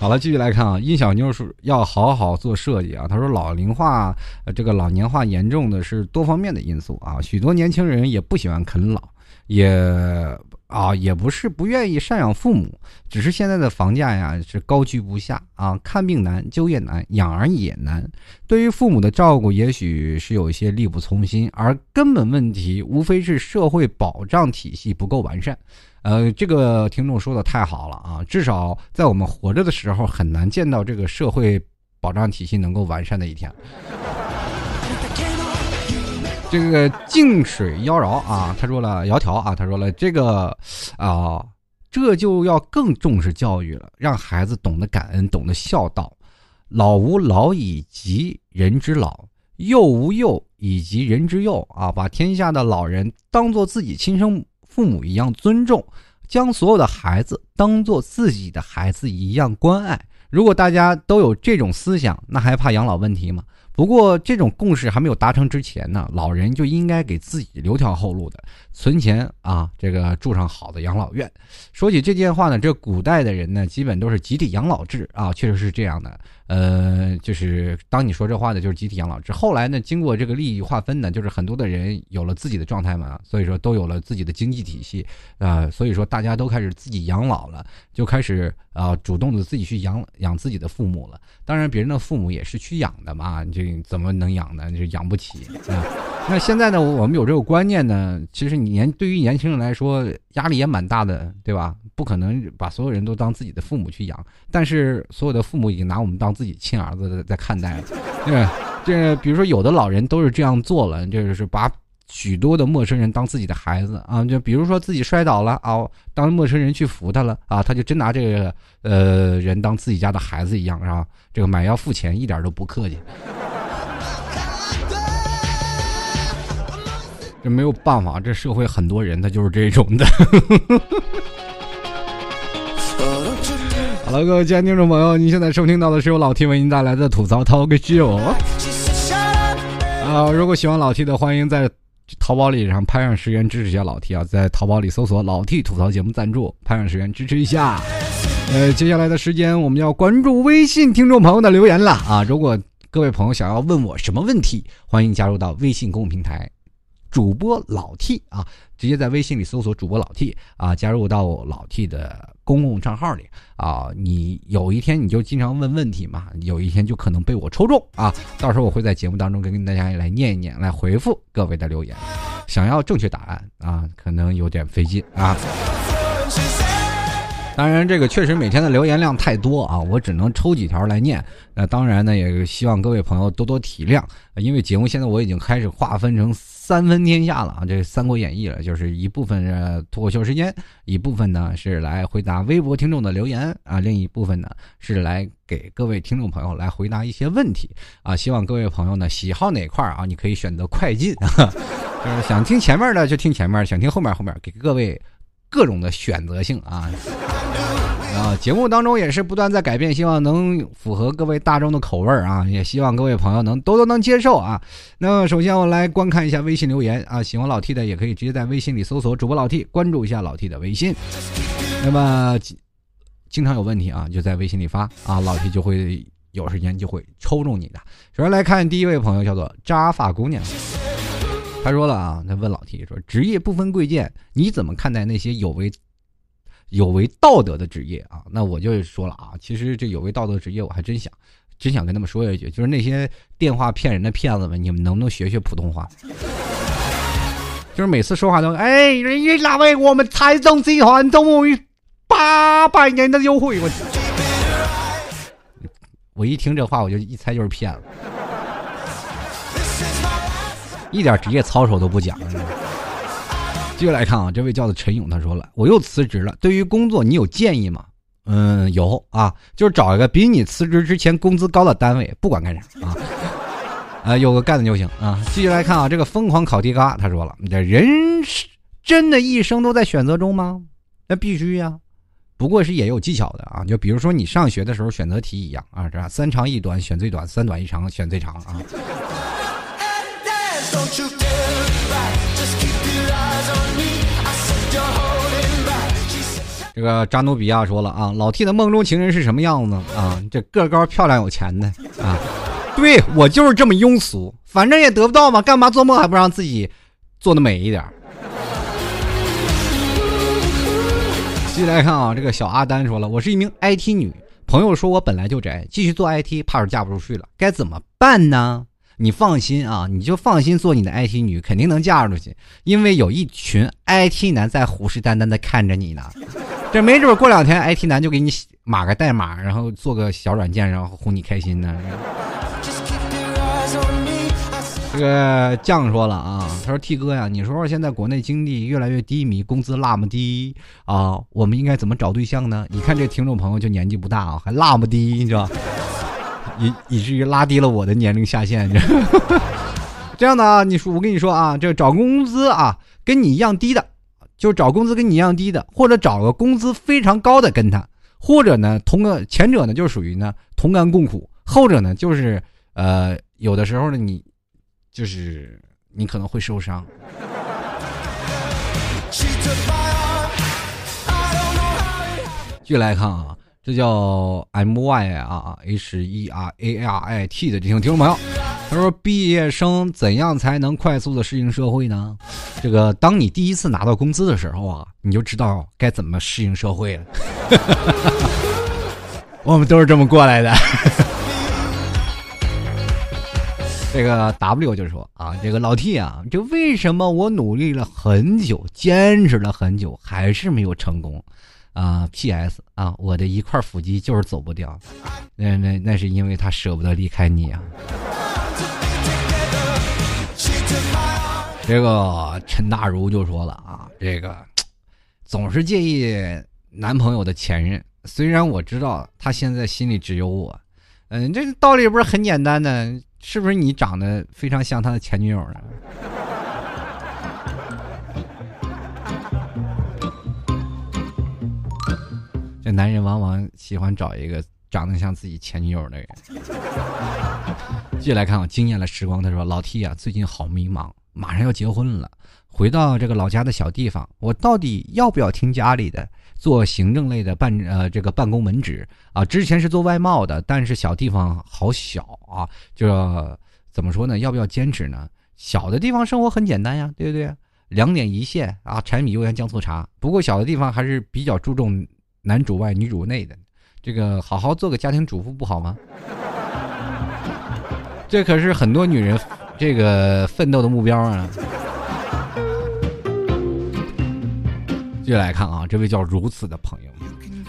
好了，继续来看啊，殷小妞说要好好做设计啊。他说，老龄化，这个老年化严重的是多方面的因素啊，许多年轻人也不喜欢啃老，也。啊，也不是不愿意赡养父母，只是现在的房价呀是高居不下啊，看病难，就业难，养儿也难。对于父母的照顾，也许是有一些力不从心，而根本问题无非是社会保障体系不够完善。呃，这个听众说的太好了啊，至少在我们活着的时候，很难见到这个社会保障体系能够完善的一天。这个静水妖娆啊，他说了，窈窕啊，他说了，这个啊，这就要更重视教育了，让孩子懂得感恩，懂得孝道。老吾老以及人之老，幼吾幼以及人之幼啊，把天下的老人当做自己亲生父母一样尊重，将所有的孩子当做自己的孩子一样关爱。如果大家都有这种思想，那还怕养老问题吗？不过，这种共识还没有达成之前呢，老人就应该给自己留条后路的，存钱啊，这个住上好的养老院。说起这件话呢，这古代的人呢，基本都是集体养老制啊，确实是这样的。呃，就是当你说这话的，就是集体养老制。后来呢，经过这个利益划分呢，就是很多的人有了自己的状态嘛，所以说都有了自己的经济体系啊，所以说大家都开始自己养老了，就开始啊主动的自己去养养自己的父母了。当然，别人的父母也是去养的嘛，这怎么能养呢？就养不起啊。那现在呢，我们有这个观念呢，其实年对于年轻人来说压力也蛮大的，对吧？不可能把所有人都当自己的父母去养，但是所有的父母已经拿我们当自己亲儿子在看待了。对，这比如说有的老人都是这样做了，就是把许多的陌生人当自己的孩子啊。就比如说自己摔倒了啊，当陌生人去扶他了啊，他就真拿这个呃人当自己家的孩子一样，是吧？这个买药付钱一点都不客气。这没有办法，这社会很多人他就是这种的。好了，各位亲爱的听众朋友，您现在收听到的是由老 T 为您带来的吐槽 Talk Show。啊，如果喜欢老 T 的，欢迎在淘宝里上拍上十元支持一下老 T 啊，在淘宝里搜索“老 T 吐槽节目赞助”，拍上十元支持一下。呃，接下来的时间我们要关注微信听众朋友的留言了啊！如果各位朋友想要问我什么问题，欢迎加入到微信公众平台。主播老 T 啊，直接在微信里搜索主播老 T 啊，加入到老 T 的公共账号里啊。你有一天你就经常问问题嘛，有一天就可能被我抽中啊。到时候我会在节目当中跟大家来念一念，来回复各位的留言。想要正确答案啊，可能有点费劲啊。当然，这个确实每天的留言量太多啊，我只能抽几条来念。那当然呢，也希望各位朋友多多体谅，因为节目现在我已经开始划分成三分天下了啊，这《三国演义》了，就是一部分是脱口秀时间，一部分呢是来回答微博听众的留言啊，另一部分呢是来给各位听众朋友来回答一些问题啊。希望各位朋友呢喜好哪块啊，你可以选择快进，就是想听前面的就听前面，想听后面后面，给各位各种的选择性啊。啊，节目当中也是不断在改变，希望能符合各位大众的口味啊，也希望各位朋友能都都能接受啊。那么首先我来观看一下微信留言啊，喜欢老 T 的也可以直接在微信里搜索主播老 T，关注一下老 T 的微信。那么经常有问题啊，就在微信里发啊，老 T 就会有时间就会抽中你的。首先来看第一位朋友，叫做扎发姑娘，他说了啊，他问老 T 说，职业不分贵贱，你怎么看待那些有为？有违道德的职业啊，那我就说了啊，其实这有违道德职业，我还真想，真想跟他们说一句，就是那些电话骗人的骗子们，你们能不能学学普通话？就是每次说话都哎，人家哪位我们财政集团终于八百年的优惠，我 我一听这话我就一猜就是骗子，一点职业操守都不讲。继续来看啊，这位叫做陈勇，他说了，我又辞职了，对于工作你有建议吗？嗯，有啊，就是找一个比你辞职之前工资高的单位，不管干啥啊。啊，有个干的就行啊！继续来看啊，这个疯狂烤地嘎，他说了：“这人是真的一生都在选择中吗？那必须呀，不过是也有技巧的啊。就比如说你上学的时候选择题一样啊，这样三长一短选最短，三短一长选最长啊。”这个扎努比亚说了啊，老 T 的梦中情人是什么样子啊？这个高漂亮有钱的啊。对我就是这么庸俗，反正也得不到嘛，干嘛做梦还不让自己做的美一点？继续来看啊，这个小阿丹说了，我是一名 IT 女，朋友说我本来就宅，继续做 IT 怕是嫁不出去了，该怎么办呢？你放心啊，你就放心做你的 IT 女，肯定能嫁出去，因为有一群 IT 男在虎视眈眈的看着你呢，这没准过两天 IT 男就给你码个代码，然后做个小软件，然后哄你开心呢。这个酱说了啊，他说：“T 哥呀，你说说现在国内经济越来越低迷，工资那么低啊，我们应该怎么找对象呢？你看这听众朋友就年纪不大啊，还那么低，你知道，以以至于拉低了我的年龄下限。这样的啊，你说我跟你说啊，这找工资啊跟你一样低的，就找工资跟你一样低的，或者找个工资非常高的跟他，或者呢同个前者呢就属于呢同甘共苦，后者呢就是呃有的时候呢你。”就是你可能会受伤。继续来看啊，这叫 M Y 啊 H E R A R I T 的这听听众朋友，他说：“毕业生怎样才能快速的适应社会呢？这个，当你第一次拿到工资的时候啊，你就知道该怎么适应社会了。我们都是这么过来的。”这个 W 就说啊，这个老 T 啊，就为什么我努力了很久，坚持了很久，还是没有成功？啊，PS 啊，我的一块腹肌就是走不掉，那那那是因为他舍不得离开你啊。这个陈大如就说了啊，这个总是介意男朋友的前任，虽然我知道他现在心里只有我，嗯，这个道理不是很简单的。是不是你长得非常像他的前女友呢？这男人往往喜欢找一个长得像自己前女友的人。继续来看啊，惊艳了时光。他说：“老 T 啊，最近好迷茫，马上要结婚了，回到这个老家的小地方，我到底要不要听家里的？”做行政类的办呃这个办公门职啊，之前是做外贸的，但是小地方好小啊，就怎么说呢？要不要坚持呢？小的地方生活很简单呀，对不对？两点一线啊，柴米油盐酱醋茶。不过小的地方还是比较注重男主外女主内的，这个好好做个家庭主妇不好吗？这可是很多女人这个奋斗的目标啊。接下来看啊，这位叫如此的朋友，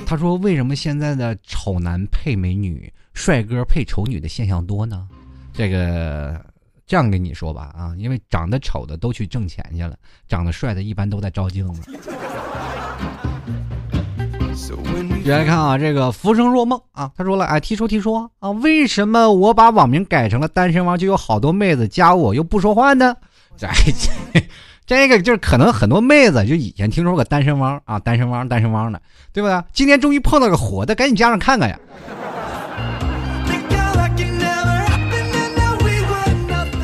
他说：“为什么现在的丑男配美女，帅哥配丑女的现象多呢？”这个这样跟你说吧啊，因为长得丑的都去挣钱去了，长得帅的一般都在照镜子。接来看啊，这个浮生若梦啊，他说了：“哎，提出提说啊，为什么我把网名改成了单身汪，就有好多妹子加我又不说话呢？” 哎。这个就是可能很多妹子就以前听说过单身汪啊，单身汪，单身汪的，对不对？今天终于碰到个活的，赶紧加上看看呀！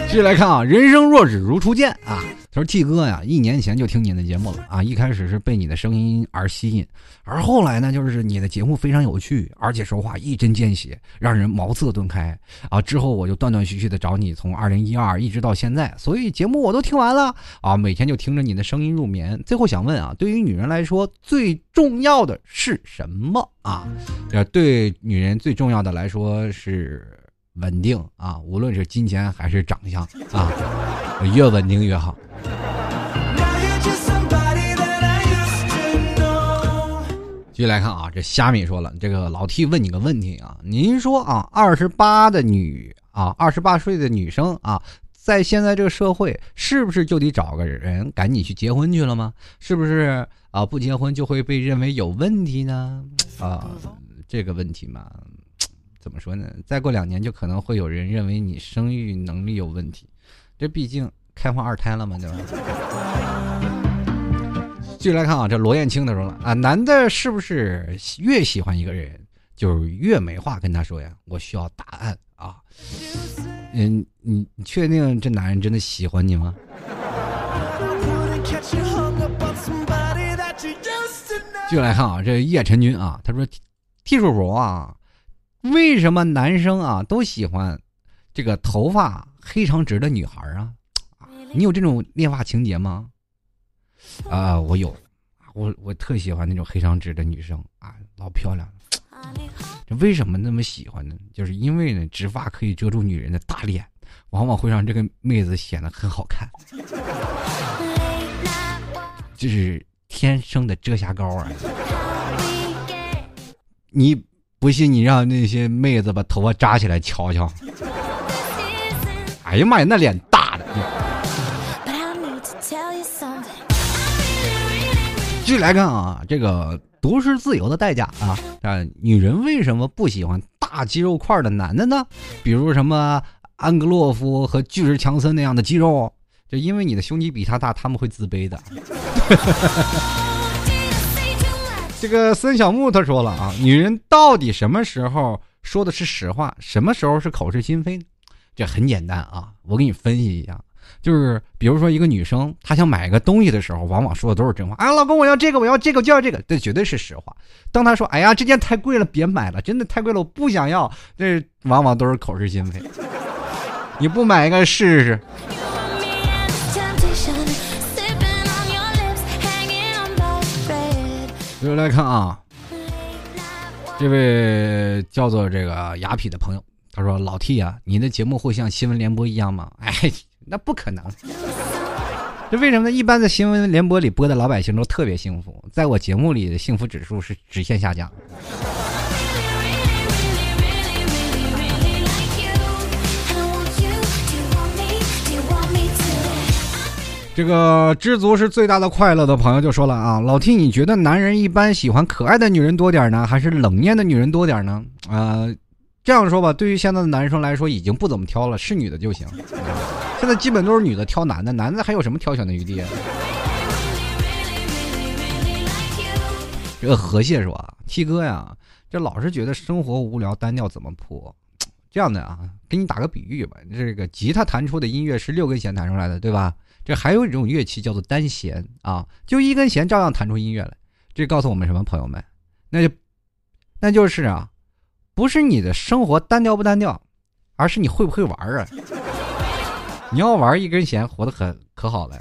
继续来看啊，人生若只如初见啊，他说季哥呀，一年前就听你的节目了啊，一开始是被你的声音而吸引，而后来呢，就是你的节目非常有趣，而且说话一针见血，让人茅塞顿开啊。之后我就断断续续的找你，从二零一二一直到现在，所以节目我都听完了啊，每天就听着你的声音入眠。最后想问啊，对于女人来说，最重要的是什么啊？对女人最重要的来说是稳定啊，无论是金钱还是长相啊，越稳定越好。”继续来看啊，这虾米说了，这个老 T 问你个问题啊，您说啊，二十八的女啊，二十八岁的女生啊，在现在这个社会，是不是就得找个人赶紧去结婚去了吗？是不是啊？不结婚就会被认为有问题呢？啊，这个问题嘛，怎么说呢？再过两年就可能会有人认为你生育能力有问题，这毕竟开放二胎了嘛，对吧？继续来看啊，这罗艳青他说了啊，男的是不是越喜欢一个人，就越没话跟他说呀？我需要答案啊！嗯，你你确定这男人真的喜欢你吗？继续来看啊，这叶晨军啊，他说：“T 叔叔啊，为什么男生啊都喜欢这个头发黑长直的女孩啊？你有这种恋发情节吗？”啊，我有，我我特喜欢那种黑长直的女生啊，老漂亮了。这为什么那么喜欢呢？就是因为呢，直发可以遮住女人的大脸，往往会让这个妹子显得很好看。就是天生的遮瑕膏啊！你不信，你让那些妹子把头发扎起来瞧瞧。哎呀妈呀，那脸大的！继续来看啊，这个独是自由的代价啊啊！女人为什么不喜欢大肌肉块的男的呢？比如什么安格洛夫和巨石强森那样的肌肉，就因为你的胸肌比他大，他们会自卑的。这个孙小木他说了啊，女人到底什么时候说的是实话，什么时候是口是心非呢？这很简单啊，我给你分析一下。就是比如说一个女生，她想买一个东西的时候，往往说的都是真话。啊，老公，我要这个，我要这个，就要这个，这绝对是实话。当她说，哎呀，这件太贵了，别买了，真的太贵了，我不想要，这往往都是口是心非。你不买一个试试？接着来看啊，这位叫做这个雅痞的朋友，他说：“老 T 啊，你的节目会像新闻联播一样吗？”哎。那不可能，这为什么呢？一般在新闻联播里播的老百姓都特别幸福，在我节目里的幸福指数是直线下降。这个知足是最大的快乐的朋友就说了啊，老 T，你觉得男人一般喜欢可爱的女人多点呢，还是冷艳的女人多点呢？啊，这样说吧，对于现在的男生来说，已经不怎么挑了，是女的就行。现在基本都是女的挑男的，男的还有什么挑选的余地？这个河蟹说：“T 哥呀，这老是觉得生活无聊单调，怎么破？这样的啊，给你打个比喻吧。这个吉他弹出的音乐是六根弦弹出来的，对吧？这还有一种乐器叫做单弦啊，就一根弦照样弹出音乐来。这告诉我们什么，朋友们？那就那就是啊，不是你的生活单调不单调，而是你会不会玩啊。”你要玩一根弦，活得很可好了。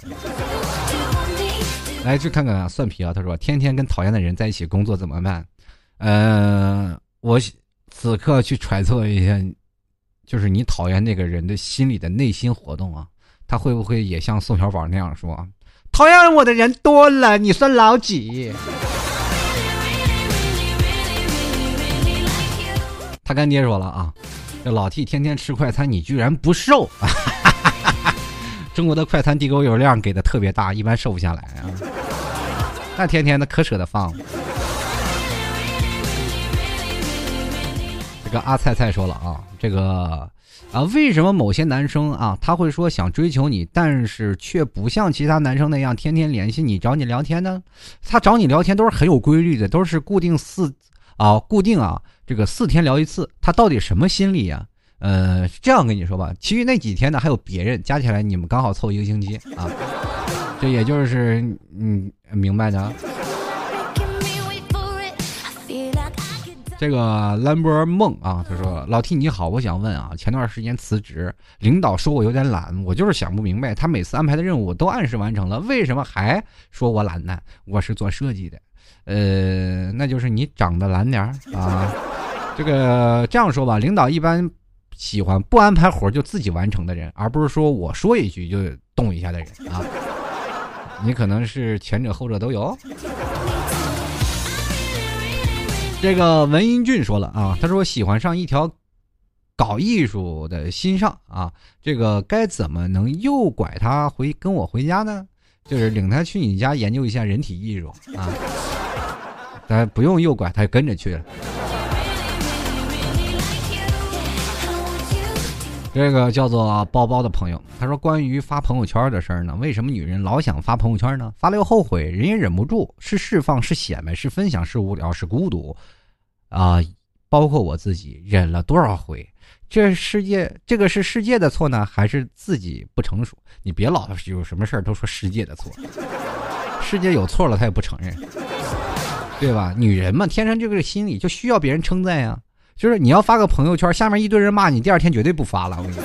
来去看看啊，蒜皮啊，他说天天跟讨厌的人在一起工作怎么办？呃，我此刻去揣测一下，就是你讨厌那个人的心里的内心活动啊，他会不会也像宋小宝那样说，讨厌我的人多了，你算老几？他干爹说了啊，这老 T 天天吃快餐，你居然不瘦。中国的快餐地沟油量给的特别大，一般瘦不下来啊。那天天的可舍得放。这个阿菜菜说了啊，这个啊，为什么某些男生啊，他会说想追求你，但是却不像其他男生那样天天联系你找你聊天呢？他找你聊天都是很有规律的，都是固定四啊，固定啊，这个四天聊一次，他到底什么心理呀？呃，这样跟你说吧，其余那几天呢还有别人，加起来你们刚好凑一个星期啊。这也就是嗯明白的。这个兰博梦啊，他说：“老 T 你好，我想问啊，前段时间辞职，领导说我有点懒，我就是想不明白，他每次安排的任务都按时完成了，为什么还说我懒呢？我是做设计的，呃，那就是你长得懒点儿啊。这个这样说吧，领导一般喜欢不安排活就自己完成的人，而不是说我说一句就动一下的人啊。你可能是前者后者都有。”这个文英俊说了啊，他说喜欢上一条搞艺术的心上啊，这个该怎么能诱拐他回跟我回家呢？就是领他去你家研究一下人体艺术啊，咱不用诱拐，他就跟着去了。这个叫做包包的朋友，他说关于发朋友圈的事儿呢，为什么女人老想发朋友圈呢？发了又后悔，人也忍不住，是释放，是显摆，是分享，是无聊，是孤独，啊，包括我自己忍了多少回？这世界，这个是世界的错呢，还是自己不成熟？你别老有什么事儿都说世界的错，世界有错了他也不承认，对吧？女人嘛，天生这个心理就需要别人称赞呀。就是你要发个朋友圈，下面一堆人骂你，第二天绝对不发了。我跟你说。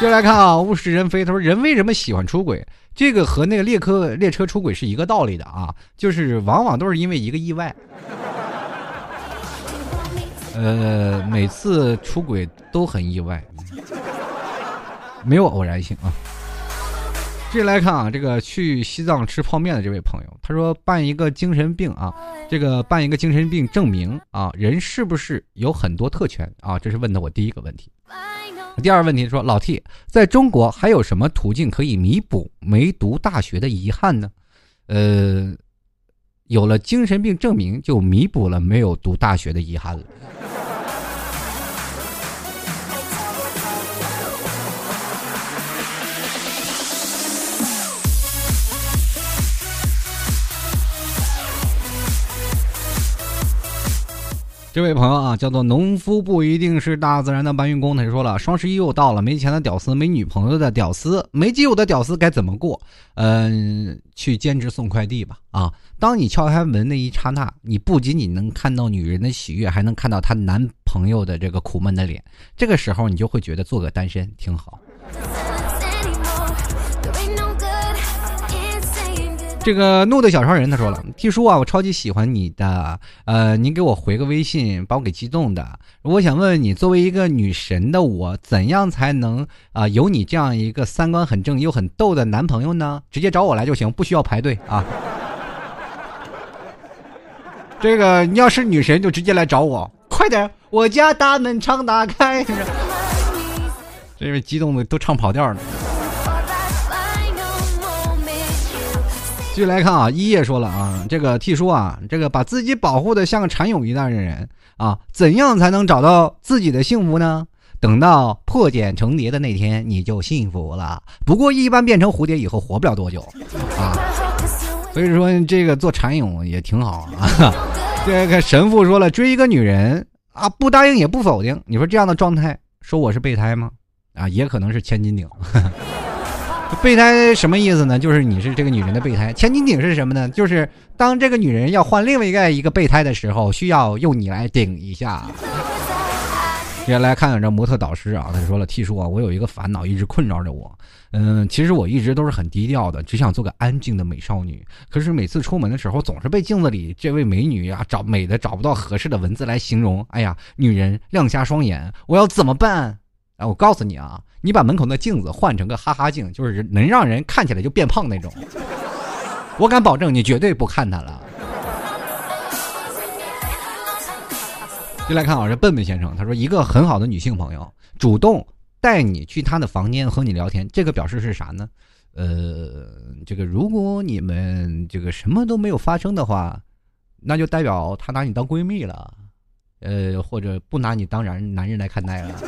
接下来看啊，物是人非。他说，人为什么喜欢出轨？这个和那个列车列车出轨是一个道理的啊，就是往往都是因为一个意外。呃，每次出轨都很意外，没有偶然性啊。接下来看啊，这个去西藏吃泡面的这位朋友，他说办一个精神病啊，这个办一个精神病证明啊，人是不是有很多特权啊？这是问的我第一个问题。第二个问题说，老 T 在中国还有什么途径可以弥补没读大学的遗憾呢？呃，有了精神病证明，就弥补了没有读大学的遗憾了。这位朋友啊，叫做农夫不一定是大自然的搬运工。他就说了，双十一又到了，没钱的屌丝，没女朋友的屌丝，没基友的屌丝该怎么过？嗯，去兼职送快递吧。啊，当你敲开门那一刹那，你不仅仅能看到女人的喜悦，还能看到她男朋友的这个苦闷的脸。这个时候，你就会觉得做个单身挺好。这个怒的小超人他说了：“T 叔啊，我超级喜欢你的，呃，您给我回个微信，把我给激动的。我想问问你，作为一个女神的我，怎样才能啊有你这样一个三观很正又很逗的男朋友呢？直接找我来就行，不需要排队啊。这个你要是女神就直接来找我，快点，我家大门常打开。这位激动的都唱跑调了。”继续来看啊，一叶说了啊，这个 T 叔啊，这个把自己保护的像个蚕蛹一样的人啊，怎样才能找到自己的幸福呢？等到破茧成蝶的那天，你就幸福了。不过一般变成蝴蝶以后活不了多久啊，所以说这个做蚕蛹也挺好啊。这个神父说了，追一个女人啊，不答应也不否定，你说这样的状态，说我是备胎吗？啊，也可能是千斤顶。备胎什么意思呢？就是你是这个女人的备胎。千斤顶是什么呢？就是当这个女人要换另外一个一个备胎的时候，需要用你来顶一下。接下来看看这模特导师啊，他说了：“T 叔啊，我有一个烦恼一直困扰着我。嗯，其实我一直都是很低调的，只想做个安静的美少女。可是每次出门的时候，总是被镜子里这位美女啊找美的找不到合适的文字来形容。哎呀，女人亮瞎双眼，我要怎么办？哎，我告诉你啊。”你把门口的镜子换成个哈哈镜，就是能让人看起来就变胖那种。我敢保证，你绝对不看他了。就来看啊，这笨笨先生，他说一个很好的女性朋友主动带你去她的房间和你聊天，这个表示是啥呢？呃，这个如果你们这个什么都没有发生的话，那就代表她拿你当闺蜜了，呃，或者不拿你当然男人来看待了。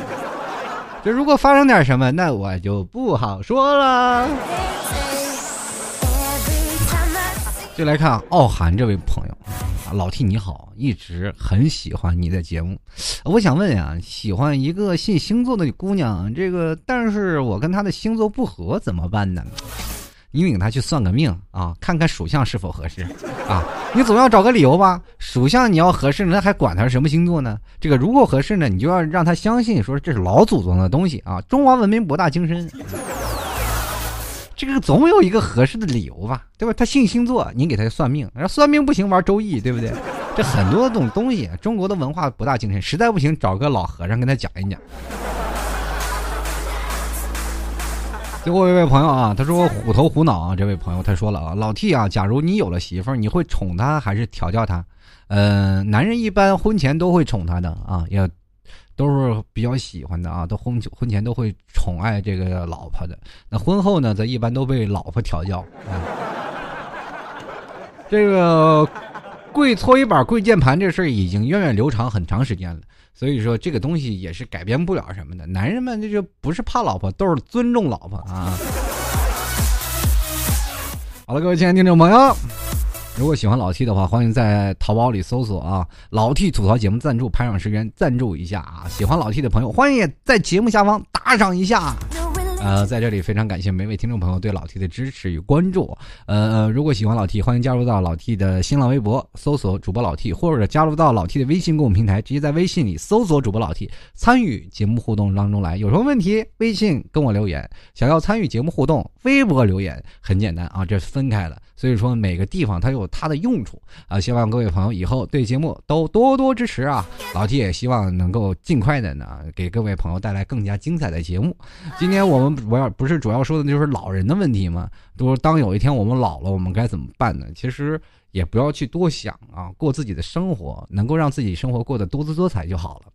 这如果发生点什么，那我就不好说了。就来看傲寒这位朋友啊，老替你好，一直很喜欢你的节目。我想问啊，喜欢一个信星座的姑娘，这个但是我跟她的星座不合，怎么办呢？你领他去算个命啊，看看属相是否合适啊。你总要找个理由吧？属相你要合适，那还管他是什么星座呢？这个如果合适呢，你就要让他相信，说这是老祖宗的东西啊，中华文明博大精深。这个总有一个合适的理由吧，对吧？他信星座，你给他算命，然后算命不行，玩周易，对不对？这很多种东西，中国的文化博大精深，实在不行找个老和尚跟他讲一讲。最后一位朋友啊，他说虎头虎脑啊，这位朋友他说了啊，老 T 啊，假如你有了媳妇儿，你会宠她还是调教她？呃，男人一般婚前都会宠她的啊，也。都是比较喜欢的啊，都婚婚前都会宠爱这个老婆的。那婚后呢，则一般都被老婆调教啊。这个跪搓衣板、跪键盘这事儿已经源远流长很长时间了，所以说这个东西也是改变不了什么的。男人们这就不是怕老婆，都是尊重老婆啊。好了，各位亲爱的听众朋友。如果喜欢老 T 的话，欢迎在淘宝里搜索啊，老 T 吐槽节目赞助，拍上十元赞助一下啊！喜欢老 T 的朋友，欢迎在节目下方打赏一下。呃，在这里非常感谢每位听众朋友对老 T 的支持与关注。呃，如果喜欢老 T，欢迎加入到老 T 的新浪微博，搜索主播老 T，或者加入到老 T 的微信公众平台，直接在微信里搜索主播老 T，参与节目互动当中来。有什么问题，微信跟我留言；想要参与节目互动，微博留言，很简单啊，这是分开了。所以说每个地方它有它的用处啊，希望各位朋友以后对节目都多多支持啊！老 T 也希望能够尽快的呢，给各位朋友带来更加精彩的节目。今天我们主要不是主要说的就是老人的问题吗？都当有一天我们老了，我们该怎么办呢？其实也不要去多想啊，过自己的生活，能够让自己生活过得多姿多彩就好了。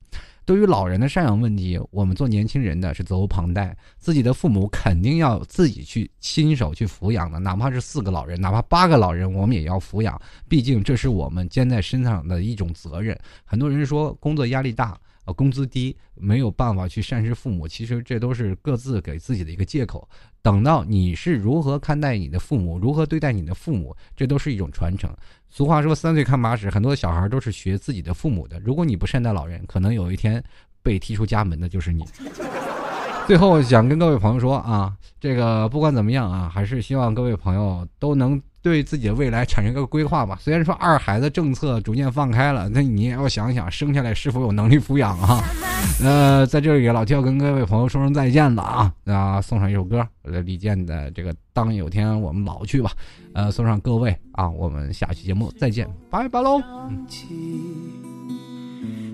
对于老人的赡养问题，我们做年轻人的是责无旁贷。自己的父母肯定要自己去亲手去抚养的，哪怕是四个老人，哪怕八个老人，我们也要抚养。毕竟这是我们肩在身上的一种责任。很多人说工作压力大。呃，工资低，没有办法去赡养父母，其实这都是各自给自己的一个借口。等到你是如何看待你的父母，如何对待你的父母，这都是一种传承。俗话说“三岁看八十”，很多小孩都是学自己的父母的。如果你不善待老人，可能有一天被踢出家门的就是你。最后想跟各位朋友说啊，这个不管怎么样啊，还是希望各位朋友都能。对自己的未来产生一个规划吧。虽然说二孩子政策逐渐放开了，那你也要想想生下来是否有能力抚养啊。呃，在这里老提要跟各位朋友说声再见了啊！啊，送上一首歌，李健的这个《当有天我们老去吧》。呃，送上各位啊，我们下期节目再见，拜拜喽。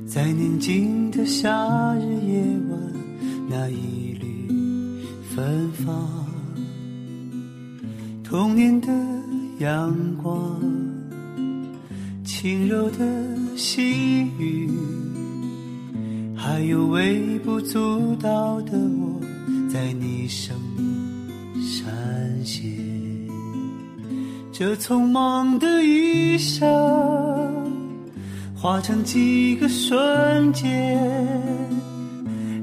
在宁静的夏日夜晚，那一缕芬芳，童年的。阳光，轻柔的细雨，还有微不足道的我，在你生命闪现。这匆忙的一生，化成几个瞬间，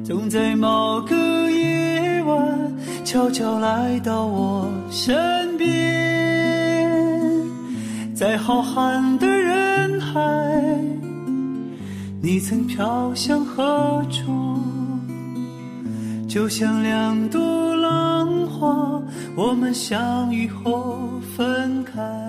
总在某个夜晚，悄悄来到我身边。在浩瀚的人海，你曾飘向何处？就像两朵浪花，我们相遇后分开。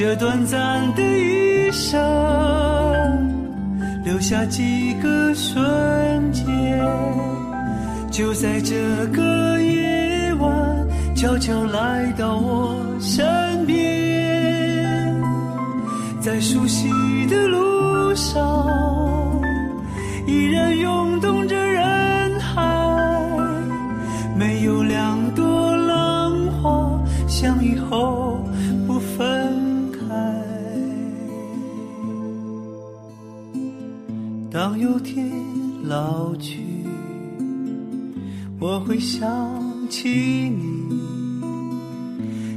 这短暂的一生。留下几个瞬间，就在这个夜晚，悄悄来到我身边，在熟悉的路上，依然涌动着当有天老去，我会想起你，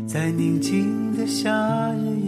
在宁静的夏日